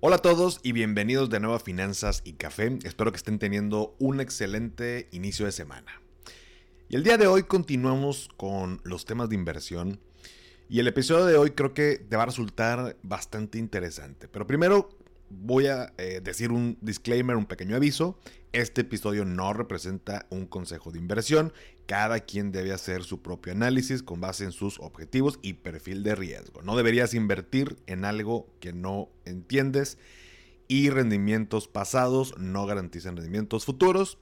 Hola a todos y bienvenidos de nuevo a Finanzas y Café. Espero que estén teniendo un excelente inicio de semana. Y el día de hoy continuamos con los temas de inversión. Y el episodio de hoy creo que te va a resultar bastante interesante. Pero primero voy a eh, decir un disclaimer, un pequeño aviso. Este episodio no representa un consejo de inversión. Cada quien debe hacer su propio análisis con base en sus objetivos y perfil de riesgo. No deberías invertir en algo que no entiendes y rendimientos pasados no garantizan rendimientos futuros.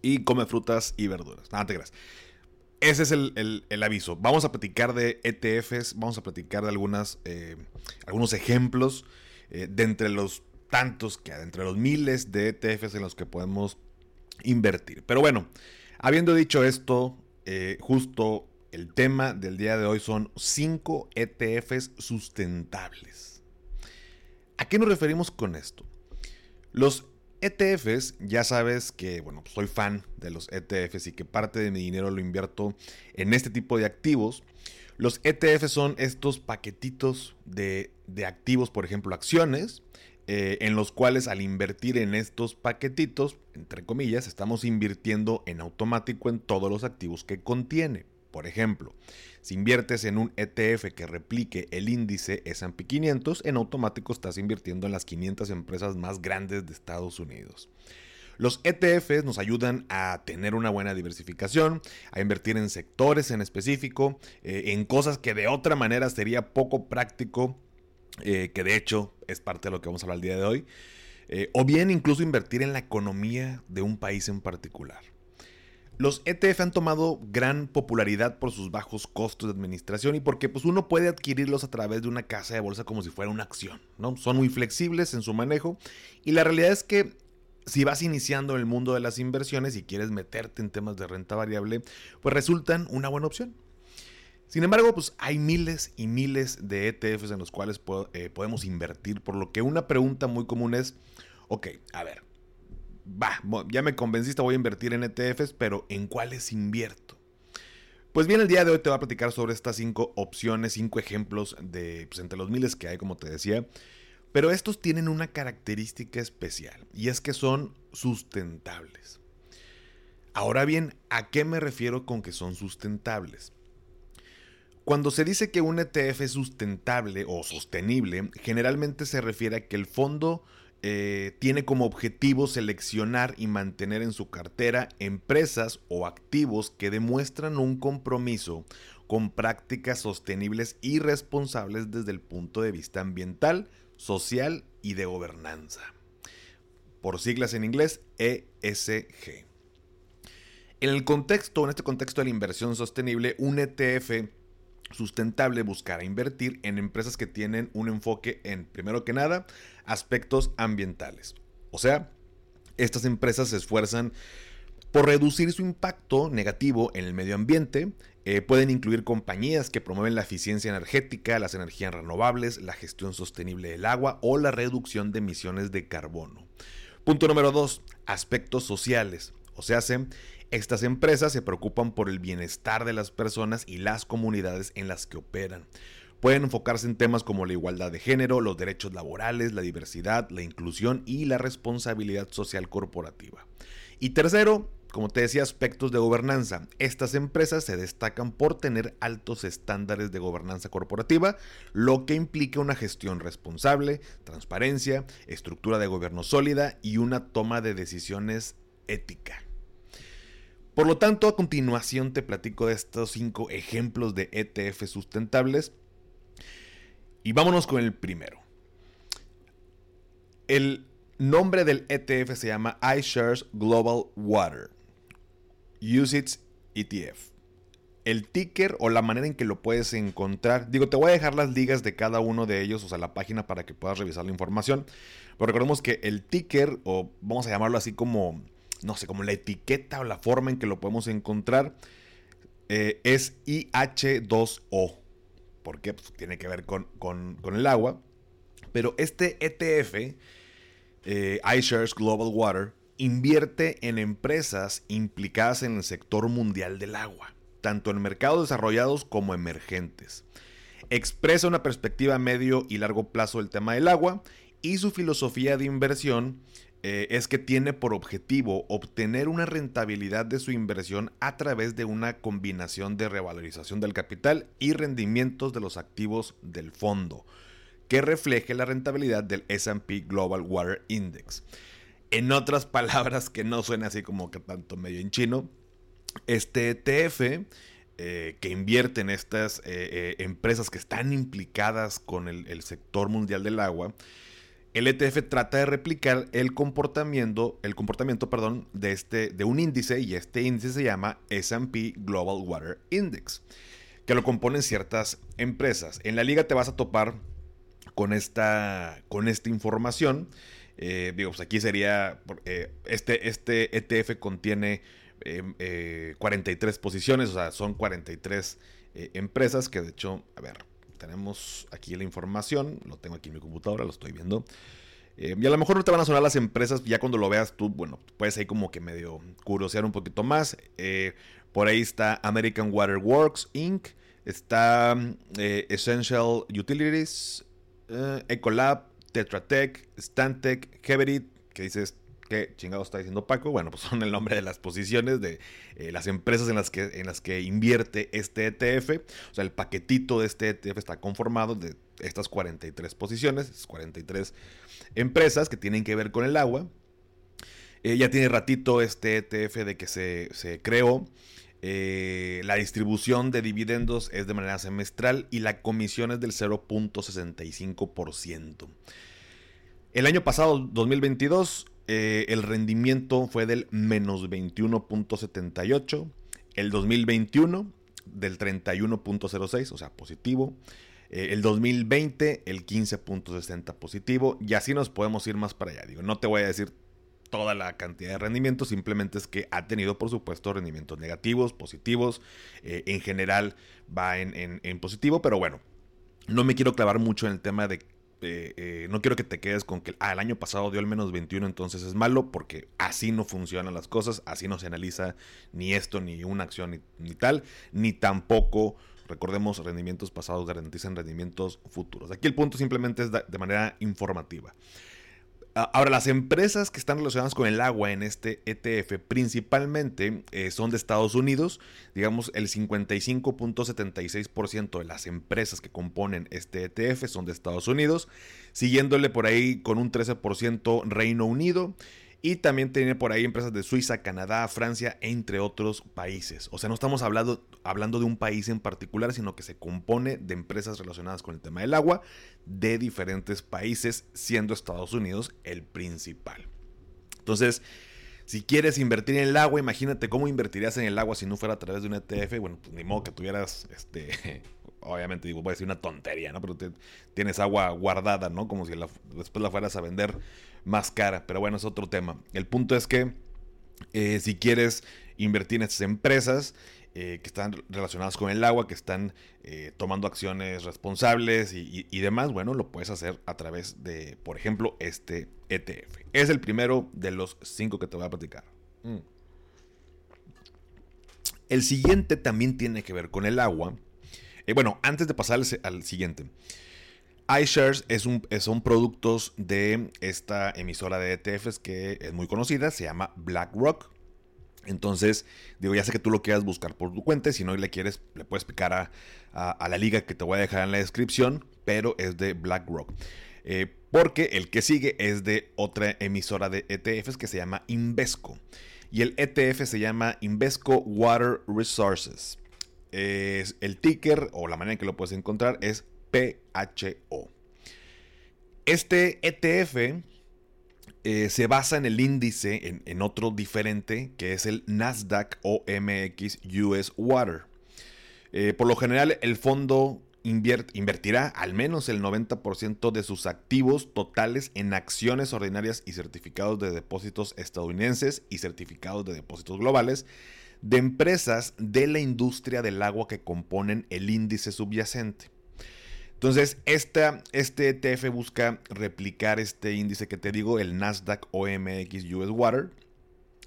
Y come frutas y verduras. Nada te creas. Ese es el, aviso. Vamos a platicar de ETFs, vamos a platicar de algunas, eh, algunos ejemplos eh, de entre los tantos que hay, entre los miles de ETFs en los que podemos invertir. Pero bueno, habiendo dicho esto, eh, justo el tema del día de hoy son 5 ETFs sustentables. ¿A qué nos referimos con esto? Los ETFs, ya sabes que, bueno, soy fan de los ETFs y que parte de mi dinero lo invierto en este tipo de activos. Los ETFs son estos paquetitos de, activos, por ejemplo, acciones, eh, en los cuales al invertir en estos paquetitos, entre comillas, estamos invirtiendo en automático en todos los activos que contiene. Por ejemplo, si inviertes en un ETF que replique el índice SP 500, en automático estás invirtiendo en las 500 empresas más grandes de Estados Unidos. Los ETFs nos ayudan a tener una buena diversificación, a invertir en sectores en específico, eh, en cosas que de otra manera sería poco práctico, eh, que de hecho es parte de lo que vamos a hablar el día de hoy, eh, o bien incluso invertir en la economía de un país en particular. Los ETF han tomado gran popularidad por sus bajos costos de administración y porque pues, uno puede adquirirlos a través de una casa de bolsa como si fuera una acción. ¿no? Son muy flexibles en su manejo y la realidad es que si vas iniciando el mundo de las inversiones y quieres meterte en temas de renta variable, pues resultan una buena opción. Sin embargo, pues hay miles y miles de ETFs en los cuales eh, podemos invertir, por lo que una pregunta muy común es, ok, a ver, va, ya me convenciste, voy a invertir en ETFs, pero ¿en cuáles invierto? Pues bien, el día de hoy te voy a platicar sobre estas cinco opciones, cinco ejemplos de, pues entre los miles que hay, como te decía, pero estos tienen una característica especial y es que son sustentables. Ahora bien, ¿a qué me refiero con que son sustentables? Cuando se dice que un ETF es sustentable o sostenible, generalmente se refiere a que el fondo eh, tiene como objetivo seleccionar y mantener en su cartera empresas o activos que demuestran un compromiso con prácticas sostenibles y responsables desde el punto de vista ambiental, social y de gobernanza. Por siglas en inglés, ESG. En el contexto, en este contexto de la inversión sostenible, un ETF sustentable buscará invertir en empresas que tienen un enfoque en, primero que nada, aspectos ambientales. O sea, estas empresas se esfuerzan por reducir su impacto negativo en el medio ambiente, eh, pueden incluir compañías que promueven la eficiencia energética, las energías renovables, la gestión sostenible del agua o la reducción de emisiones de carbono. Punto número 2. Aspectos sociales. O sea, estas empresas se preocupan por el bienestar de las personas y las comunidades en las que operan. Pueden enfocarse en temas como la igualdad de género, los derechos laborales, la diversidad, la inclusión y la responsabilidad social corporativa. Y tercero, como te decía, aspectos de gobernanza. Estas empresas se destacan por tener altos estándares de gobernanza corporativa, lo que implica una gestión responsable, transparencia, estructura de gobierno sólida y una toma de decisiones ética. Por lo tanto, a continuación te platico de estos cinco ejemplos de ETF sustentables y vámonos con el primero. El nombre del ETF se llama iShares Global Water. USITS ETF. el ticker o la manera en que lo puedes encontrar. Digo, te voy a dejar las ligas de cada uno de ellos, o sea, la página para que puedas revisar la información. Pero recordemos que el ticker, o vamos a llamarlo así como, no sé, como la etiqueta o la forma en que lo podemos encontrar, eh, es IH2O. ¿Por qué? Pues tiene que ver con, el agua. Pero este ETF, eh, iShares Global Water, invierte en empresas implicadas en el sector mundial del agua, tanto en mercados desarrollados como emergentes. Expresa una perspectiva a medio y largo plazo del tema del agua y su filosofía de inversión eh, es que tiene por objetivo obtener una rentabilidad de su inversión a través de una combinación de revalorización del capital y rendimientos de los activos del fondo, que refleje la rentabilidad del SP Global Water Index. En otras palabras, que no suena así como que tanto medio en chino, este ETF eh, que invierte en estas eh, eh, empresas que están implicadas con el, sector mundial del agua, el ETF trata de replicar el comportamiento, el comportamiento perdón, de, este, de un índice y este índice se llama SP Global Water Index, que lo componen ciertas empresas. En la liga te vas a topar con esta, con esta información. Eh, digo, pues aquí sería, eh, este, este ETF contiene 43 em, eh, posiciones, o sea, son 43 empresas que de hecho, a ver, tenemos aquí la información, lo tengo aquí en mi computadora, lo estoy viendo. y a lo mejor no te van a sonar las empresas, ya cuando lo veas tú, bueno, puedes ahí como que medio curiosear un poquito más. por ahí está American Water Works Inc., está Essential Utilities, Ecolab, Tetra Tech, Stantec, Heverit, que dices, ¿qué chingado está diciendo Paco? Bueno, pues son el nombre de las posiciones de eh, las empresas en las, que, en las que invierte este ETF. O sea, el paquetito de este ETF está conformado de estas 43 posiciones, 43 empresas que tienen que ver con el agua. Eh, ya tiene ratito este ETF de que se, se creó. Eh, la distribución de dividendos es de manera semestral y la comisión es del 0.65%. El año pasado, 2022, eh, el rendimiento fue del menos 21.78. El 2021 del 31.06, o sea, positivo. Eh, el 2020 el 15.60 positivo. Y así nos podemos ir más para allá. Digo, no te voy a decir toda la cantidad de rendimientos, simplemente es que ha tenido, por supuesto, rendimientos negativos, positivos, eh, en general va en, positivo, pero bueno, no me quiero clavar mucho en el tema de... Eh, eh, no quiero que te quedes con que ah, el año pasado dio al menos 21, entonces es malo, porque así no funcionan las cosas, así no se analiza ni esto, ni una acción, ni, tal, ni tampoco recordemos, rendimientos pasados garantizan rendimientos futuros. Aquí el punto simplemente es de manera informativa. Ah, ahora, las empresas que están relacionadas con el agua en este ETF principalmente eh, son de Estados Unidos. Digamos, el 55.76% de las empresas que componen este ETF son de Estados Unidos. Siguiéndole por ahí con un 13% Reino Unido. Y también tiene por ahí empresas de Suiza, Canadá, Francia, entre otros países. O sea, no estamos hablando, hablando de un país en particular, sino que se compone de empresas relacionadas con el tema del agua de diferentes países, siendo Estados Unidos el principal. Entonces, si quieres invertir en el agua, imagínate cómo invertirías en el agua si no fuera a través de un ETF. Bueno, pues ni modo que tuvieras, este, obviamente digo, voy a decir una tontería, ¿no? Pero tienes agua guardada, ¿no? Como si después la fueras a vender más cara. Pero bueno, es otro tema. El punto es que eh, si quieres invertir en estas empresas eh, que están relacionadas con el agua, que están eh, tomando acciones responsables y, demás, bueno, lo puedes hacer a través de, por ejemplo, este ETF. Es el primero de los cinco que te voy a platicar. Mm. El siguiente también tiene que ver con el agua. Bueno, antes de pasar al siguiente iShares es un, son productos de esta emisora de ETFs que es muy conocida, se llama BlackRock. Entonces, digo, ya sé que tú lo quieras buscar por tu cuenta, si no le quieres, le puedes picar a, la liga que te voy a dejar en la descripción, pero es de BlackRock. Eh, porque el que sigue es de otra emisora de ETFs que se llama Invesco. Y el ETF se llama Invesco Water Resources. El ticker o la manera en que lo puedes encontrar es PHO. Este ETF eh, se basa en el índice, en, otro diferente, que es el Nasdaq OMX US Water. Eh, por lo general, el fondo invertirá al menos el 90% de sus activos totales en acciones ordinarias y certificados de depósitos estadounidenses y certificados de depósitos globales de empresas de la industria del agua que componen el índice subyacente. Entonces, este ETF busca replicar este índice que te digo, el Nasdaq OMX US Water,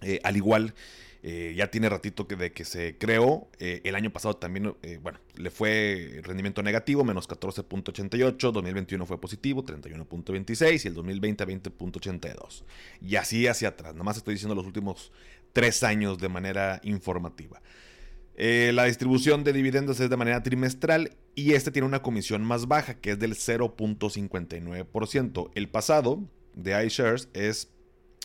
eh, al igual eh, ya tiene ratito que de que se creó. Eh, el año pasado también, bueno, le fue rendimiento negativo, menos 14.88. 2021 fue positivo, 31.26. Y el 2020, 20.82. Y así hacia atrás. Nomás estoy diciendo los últimos tres años de manera informativa. Eh, la distribución de dividendos es de manera trimestral y este tiene una comisión más baja que es del 0.59%. El pasado de iShares es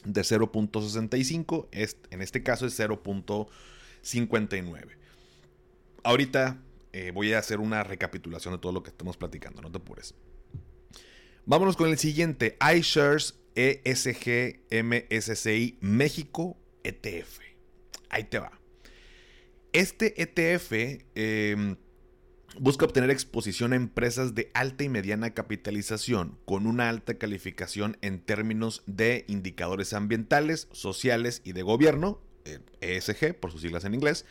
de 0.65, en este caso es 0.59. Ahorita eh, voy a hacer una recapitulación de todo lo que estamos platicando, no te apures. Vámonos con el siguiente, iShares ESG MSCI México ETF. Ahí te va. Este ETF em, busca obtener exposición a empresas de alta y mediana capitalización con una alta calificación en términos de indicadores ambientales, sociales y de gobierno, ESG por sus siglas en inglés,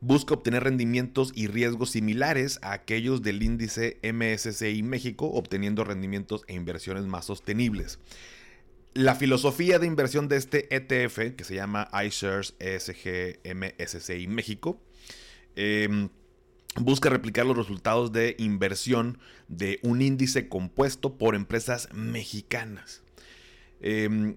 busca obtener rendimientos y riesgos similares a aquellos del índice MSCI México, obteniendo rendimientos e inversiones más sostenibles. La filosofía de inversión de este ETF, que se llama iShares ESG MSCI México, em, busca replicar los resultados de inversión de un índice compuesto por empresas mexicanas. Em,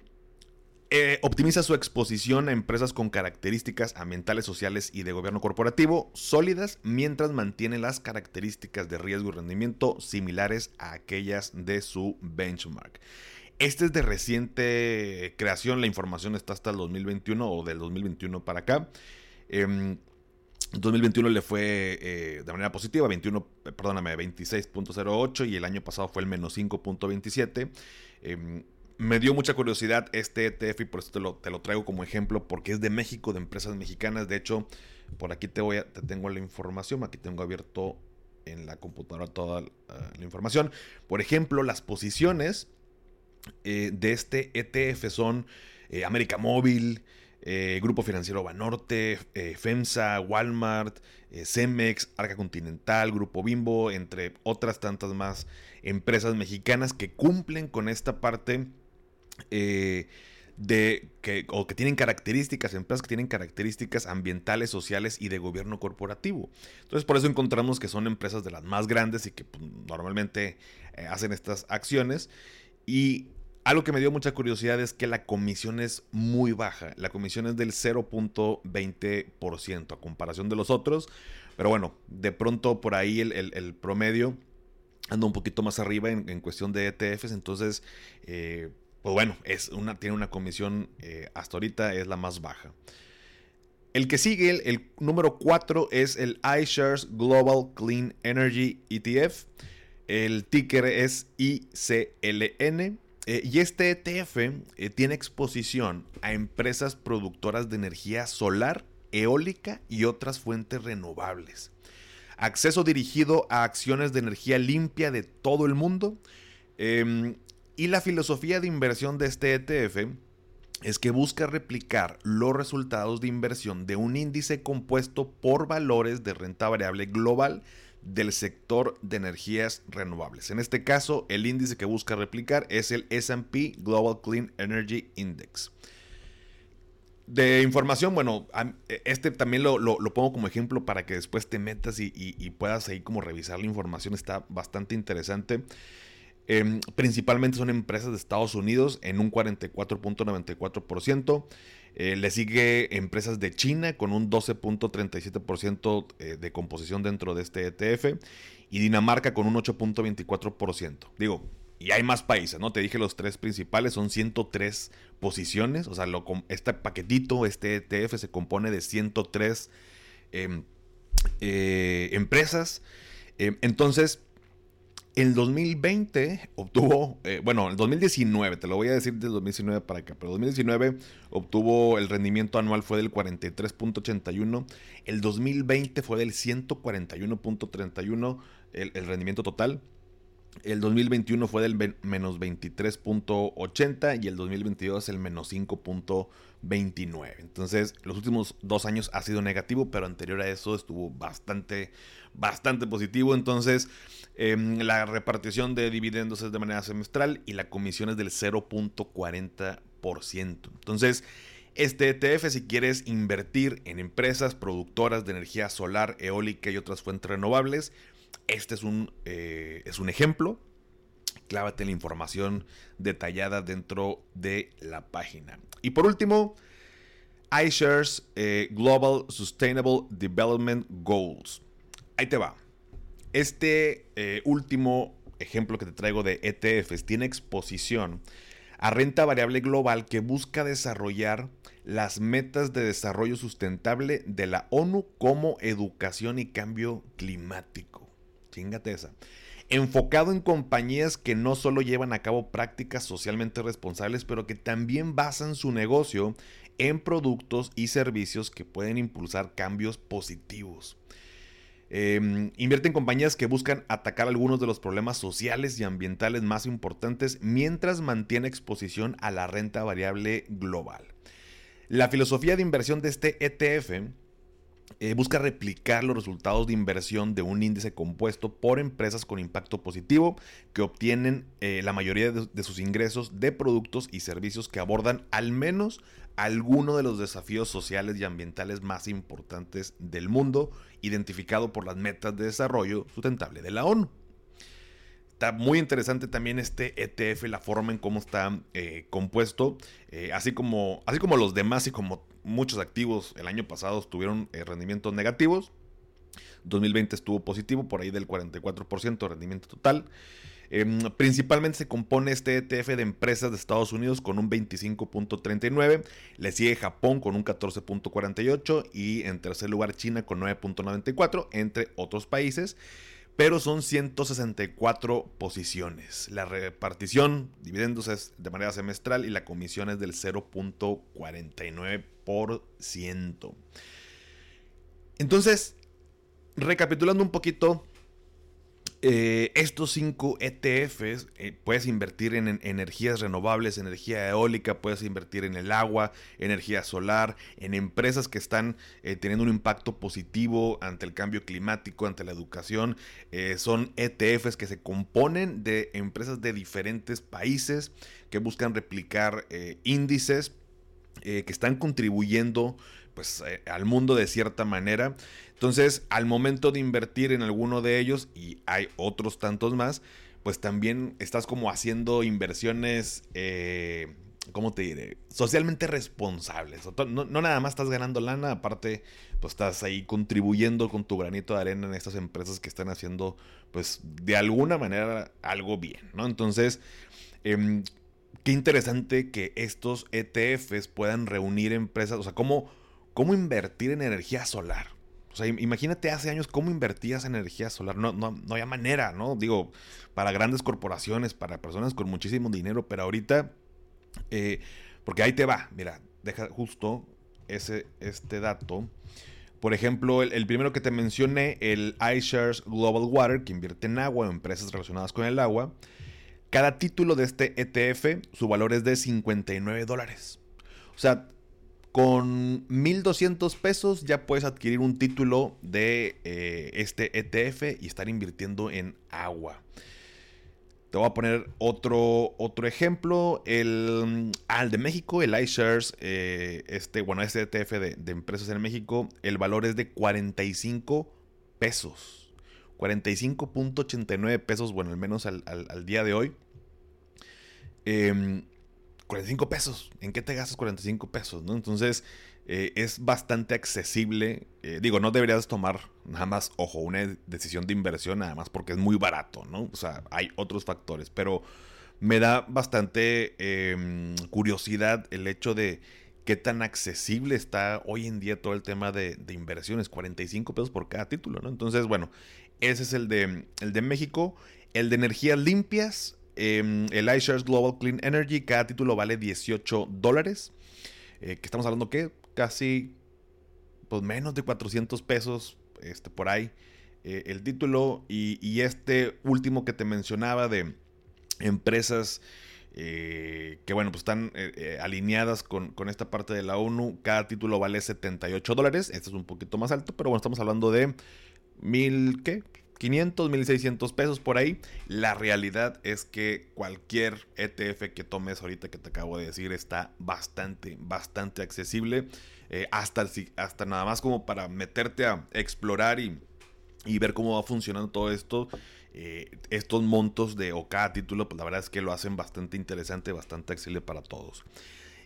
eh, optimiza su exposición a empresas con características ambientales, sociales y de gobierno corporativo sólidas mientras mantiene las características de riesgo y rendimiento similares a aquellas de su benchmark. Este es de reciente creación, la información está hasta el 2021 o del 2021 para acá. 2021 em, le fue eh, de manera positiva, 21, perdóname, 26.08 y el año pasado fue el menos 5.27. Em, me dio mucha curiosidad este ETF y por eso te lo, te lo, traigo como ejemplo porque es de México, de empresas mexicanas. De hecho, por aquí te, voy a, te tengo la información, aquí tengo abierto en la computadora toda la información. Por ejemplo, las posiciones eh, de este ETF son eh, América Móvil, eh, Grupo Financiero Banorte, FEMSA, Walmart, Cemex, Arca Continental, Grupo Bimbo, entre otras tantas más empresas mexicanas que cumplen con esta parte de que, o que tienen características, empresas que tienen características ambientales, sociales y de gobierno corporativo. Entonces por eso encontramos que son empresas de las más grandes y que pues, normalmente hacen estas acciones. Y algo que me dio mucha curiosidad es que la comisión es muy baja. La comisión es del 0.20% a comparación de los otros. Pero bueno, de pronto por ahí el, promedio anda un poquito más arriba en, cuestión de ETFs. Entonces, eh, pues bueno, es una, tiene una comisión eh, hasta ahorita es la más baja. El que sigue, el, el número 4, es el iShares Global Clean Energy ETF. El ticker es ICLN. Eh, y este ETF eh, tiene exposición a empresas productoras de energía solar, eólica y otras fuentes renovables. Acceso dirigido a acciones de energía limpia de todo el mundo. Em, y la filosofía de inversión de este ETF es que busca replicar los resultados de inversión de un índice compuesto por valores de renta variable global del sector de energías renovables. En este caso, el índice que busca replicar es el SP Global Clean Energy Index. De información, bueno, este también lo, pongo como ejemplo para que después te metas y, puedas ahí como revisar la información, está bastante interesante. Em, principalmente son empresas de Estados Unidos en un 44.94%. Eh, le sigue empresas de China con un 12.37% eh, de composición dentro de este ETF y Dinamarca con un 8.24%. Digo, y hay más países, ¿no? Te dije los tres principales, son 103 posiciones, o sea, lo, este paquetito, este ETF se compone de 103 em, eh, empresas. Em, entonces, El 2020 obtuvo, eh, bueno, el 2019, te lo voy a decir del 2019 para acá, pero el 2019 obtuvo el rendimiento anual fue del 43.81, el 2020 fue del 141.31 el, el rendimiento total. El 2021 fue del menos 23.80 y el 2022 el menos 5.29. Entonces, los últimos dos años ha sido negativo, pero anterior a eso estuvo bastante, bastante positivo. Entonces, em, la repartición de dividendos es de manera semestral y la comisión es del 0.40%. Entonces, este ETF, si quieres invertir en empresas productoras de energía solar, eólica y otras fuentes renovables, este es un, eh, es un ejemplo. Clávate la información detallada dentro de la página. Y por último, iShares eh, Global Sustainable Development Goals. Ahí te va. Este eh, último ejemplo que te traigo de ETFs tiene exposición a renta variable global que busca desarrollar las metas de desarrollo sustentable de la ONU como educación y cambio climático. Chingate. Enfocado en compañías que no solo llevan a cabo prácticas socialmente responsables, pero que también basan su negocio en productos y servicios que pueden impulsar cambios positivos. Em, invierte en compañías que buscan atacar algunos de los problemas sociales y ambientales más importantes mientras mantiene exposición a la renta variable global. La filosofía de inversión de este ETF eh, busca replicar los resultados de inversión de un índice compuesto por empresas con impacto positivo que obtienen eh, la mayoría de, sus ingresos de productos y servicios que abordan al menos alguno de los desafíos sociales y ambientales más importantes del mundo, identificado por las metas de desarrollo sustentable de la ONU. Está muy interesante también este ETF, la forma en cómo está eh, compuesto, así, como, así como los demás y como muchos activos el año pasado tuvieron eh, rendimientos negativos. 2020 estuvo positivo, por ahí del 44% de rendimiento total. Em, principalmente se compone este ETF de empresas de Estados Unidos con un 25.39, le sigue Japón con un 14.48 y en tercer lugar China con 9.94, entre otros países pero son 164 posiciones. La repartición, dividendos es de manera semestral y la comisión es del 0.49%. Entonces, recapitulando un poquito, eh, estos cinco ETFs eh, puedes invertir en, energías renovables, energía eólica, puedes invertir en el agua, energía solar, en empresas que están eh, teniendo un impacto positivo ante el cambio climático, ante la educación. son ETFs que se componen de empresas de diferentes países que buscan replicar índices que están contribuyendo pues, al mundo de cierta manera. Entonces, al momento de invertir en alguno de ellos, y hay otros tantos más, pues también estás como haciendo inversiones, eh, ¿cómo te diré? Socialmente responsables. No, nada más estás ganando lana, aparte, pues estás ahí contribuyendo con tu granito de arena en estas empresas que están haciendo, pues de alguna manera algo bien, ¿no? Entonces, em, qué interesante que estos ETFs puedan reunir empresas, o sea, cómo, cómo invertir en energía solar. O sea, imagínate hace años cómo invertías en energía solar. No, no, había manera, ¿no? Digo, para grandes corporaciones, para personas con muchísimo dinero, pero ahorita, eh, porque ahí te va, mira, deja justo ese, este dato. Por ejemplo, el, primero que te mencioné, el iShares Global Water, que invierte en agua o empresas relacionadas con el agua. Cada título de este ETF, su valor es de 59 dólares. O sea, con 1.200 pesos ya puedes adquirir un título de eh, este ETF y estar invirtiendo en agua. Te voy a poner otro, otro ejemplo. El, al de México, el iShares, eh, este, bueno, este ETF de, empresas en México, el valor es de 45 pesos. 45.89 pesos, bueno, al menos al, día de hoy. Eh, 45 pesos. ¿En qué te gastas 45 pesos? ¿no? Entonces eh, es bastante accesible. Eh, digo, no deberías tomar nada más, ojo, una decisión de inversión nada más porque es muy barato, ¿no? O sea, hay otros factores, pero me da bastante em, curiosidad el hecho de qué tan accesible está hoy en día todo el tema de, de, inversiones. 45 pesos por cada título, ¿no? Entonces, bueno, ese es el de, el de México. El de energías limpias, em, el iShares Global Clean Energy, cada título vale 18 dólares. Eh, que estamos hablando que casi pues menos de 400 pesos este, por ahí eh, el título. Y, este último que te mencionaba de empresas eh, que bueno pues están alineadas con, con, esta parte de la ONU cada título vale 78 dólares. Este es un poquito más alto pero bueno estamos hablando de mil qué 500, 1600 pesos por ahí. La realidad es que cualquier ETF que tomes ahorita que te acabo de decir está bastante, bastante accesible. Eh, hasta, hasta nada más como para meterte a explorar y, ver cómo va funcionando todo esto. Eh, estos montos de o cada título, pues la verdad es que lo hacen bastante interesante, bastante accesible para todos.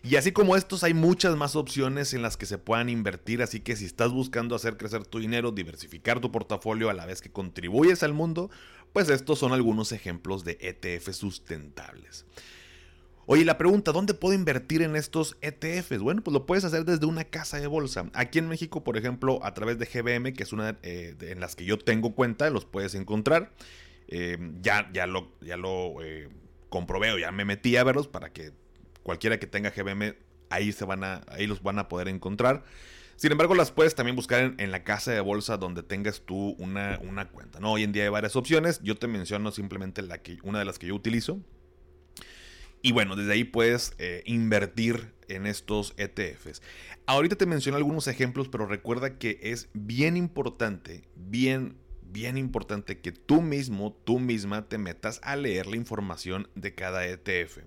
Y así como estos, hay muchas más opciones en las que se puedan invertir, así que si estás buscando hacer crecer tu dinero, diversificar tu portafolio a la vez que contribuyes al mundo, pues estos son algunos ejemplos de ETF sustentables. Oye, la pregunta, ¿dónde puedo invertir en estos ETFs? Bueno, pues lo puedes hacer desde una casa de bolsa. Aquí en México, por ejemplo, a través de GBM, que es una eh, en las que yo tengo cuenta, los puedes encontrar. Eh, ya, ya lo, ya lo eh, comprobé o ya me metí a verlos para que cualquiera que tenga GBM, ahí, se van a, ahí los van a poder encontrar. Sin embargo, las puedes también buscar en, la casa de bolsa donde tengas tú una, una, cuenta. ¿no? Hoy en día hay varias opciones. Yo te menciono simplemente la que, una de las que yo utilizo. Y bueno, desde ahí puedes eh, invertir en estos ETFs. Ahorita te menciono algunos ejemplos, pero recuerda que es bien importante, bien, bien importante que tú mismo, tú misma te metas a leer la información de cada ETF.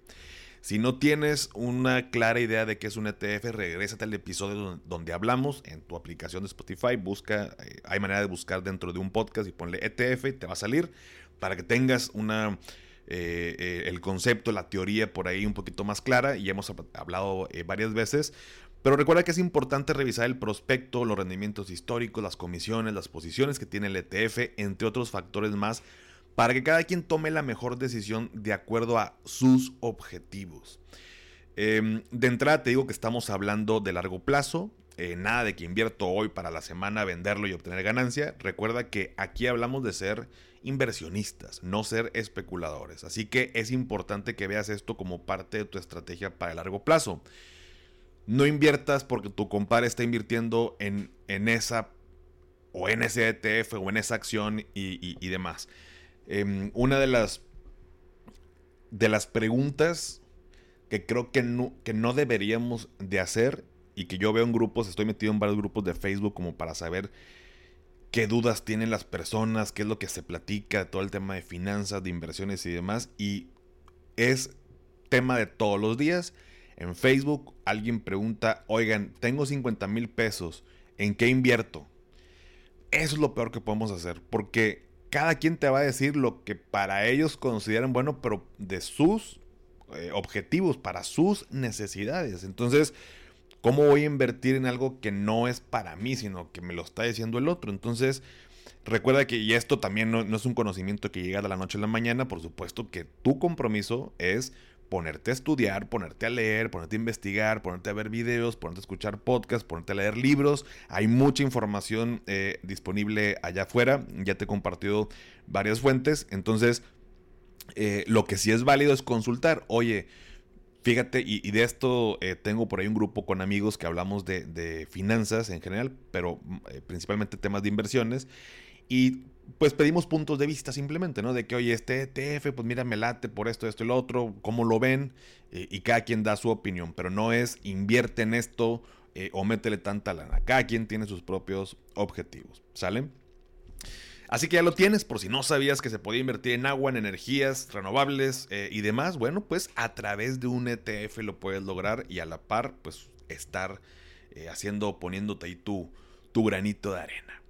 Si no tienes una clara idea de qué es un ETF, regrésate al episodio donde hablamos en tu aplicación de Spotify. Busca, eh, hay manera de buscar dentro de un podcast y ponle ETF y te va a salir para que tengas una eh, eh, el concepto, la teoría por ahí un poquito más clara y hemos hablado varias veces. Pero recuerda que es importante revisar el prospecto, los rendimientos históricos, las comisiones, las posiciones que tiene el ETF, entre otros factores más para que cada quien tome la mejor decisión de acuerdo a sus objetivos. Em, de entrada te digo que estamos hablando de largo plazo, eh, nada de que invierto hoy para la semana venderlo y obtener ganancia. Recuerda que aquí hablamos de ser inversionistas, no ser especuladores. Así que es importante que veas esto como parte de tu estrategia para el largo plazo. No inviertas porque tu compadre está invirtiendo en, en esa o en ese ETF o en esa acción y demás. Em, una de las, de las preguntas que creo que no, que no deberíamos de hacer y que yo veo en grupos, estoy metido en varios grupos de Facebook como para saber qué dudas tienen las personas, qué es lo que se platica, todo el tema de finanzas, de inversiones y demás. Y es tema de todos los días. En Facebook alguien pregunta, oigan, tengo 50 mil pesos, ¿en qué invierto? Eso es lo peor que podemos hacer, porque cada quien te va a decir lo que para ellos consideran bueno, pero de sus eh, objetivos, para sus necesidades. Entonces, ¿cómo voy a invertir en algo que no es para mí, sino que me lo está diciendo el otro? Entonces, recuerda que, y esto también no, no es un conocimiento que llega de la noche a la mañana, por supuesto que tu compromiso es ponerte a estudiar, ponerte a leer, ponerte a investigar, ponerte a ver videos, ponerte a escuchar podcasts, ponerte a leer libros. Hay mucha información eh, disponible allá afuera. Ya te he compartido varias fuentes. Entonces, eh, lo que sí es válido es consultar. Oye, Fíjate, y, de esto eh, tengo por ahí un grupo con amigos que hablamos de, finanzas en general, pero principalmente temas de inversiones. Y pues pedimos puntos de vista simplemente, ¿no? De que, oye, este ETF, pues mira, me late por esto, esto y lo otro, cómo lo ven, eh, y cada quien da su opinión, pero no es invierte en esto eh, o métele tanta lana. Cada quien tiene sus propios objetivos, ¿sale? Así que ya lo tienes, por si no sabías que se podía invertir en agua, en energías renovables eh, y demás, bueno, pues a través de un ETF lo puedes lograr y a la par, pues estar haciendo, poniéndote ahí tu, tu granito de arena.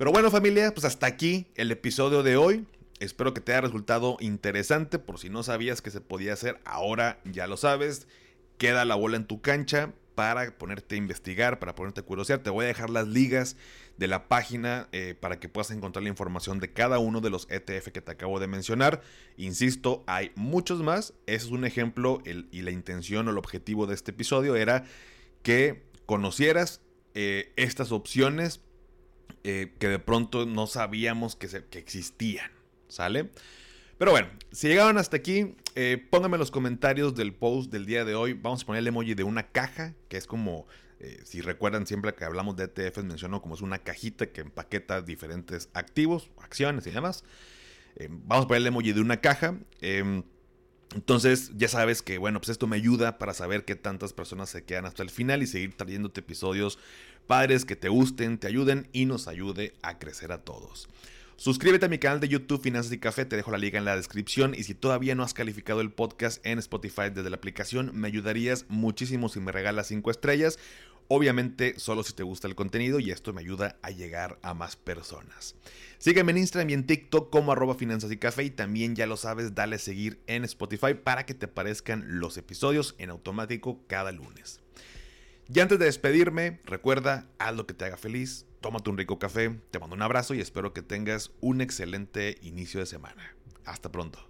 Pero bueno familia, pues hasta aquí el episodio de hoy. Espero que te haya resultado interesante. Por si no sabías que se podía hacer, ahora ya lo sabes. Queda la bola en tu cancha para ponerte a investigar, para ponerte a curiosear. Te voy a dejar las ligas de la página eh, para que puedas encontrar la información de cada uno de los ETF que te acabo de mencionar. Insisto, hay muchos más. Ese es un ejemplo y la intención o el objetivo de este episodio era que conocieras eh, estas opciones eh, que de pronto no sabíamos que, existían. ¿Sale? Pero bueno, si llegaron hasta aquí, eh, pónganme en los comentarios del post del día de hoy. Vamos a poner el emoji de una caja, que es como, eh, si recuerdan siempre que hablamos de ETFs, menciono como es una cajita que empaqueta diferentes activos, acciones y demás. Eh, vamos a poner el emoji de una caja. Entonces, ya sabes que, bueno, pues esto me ayuda para saber qué tantas personas se quedan hasta el final y seguir trayéndote episodios padres que te gusten, te ayuden y nos ayude a crecer a todos. Suscríbete a mi canal de YouTube Finanzas y Café, te dejo la liga en la descripción y si todavía no has calificado el podcast en Spotify desde la aplicación, me ayudarías muchísimo si me regalas 5 estrellas. Obviamente solo si te gusta el contenido y esto me ayuda a llegar a más personas. Sígueme en Instagram y en TikTok como arroba finanzas y café y también ya lo sabes, dale seguir en Spotify para que te aparezcan los episodios en automático cada lunes. Y antes de despedirme, recuerda, haz lo que te haga feliz, tómate un rico café, te mando un abrazo y espero que tengas un excelente inicio de semana. Hasta pronto.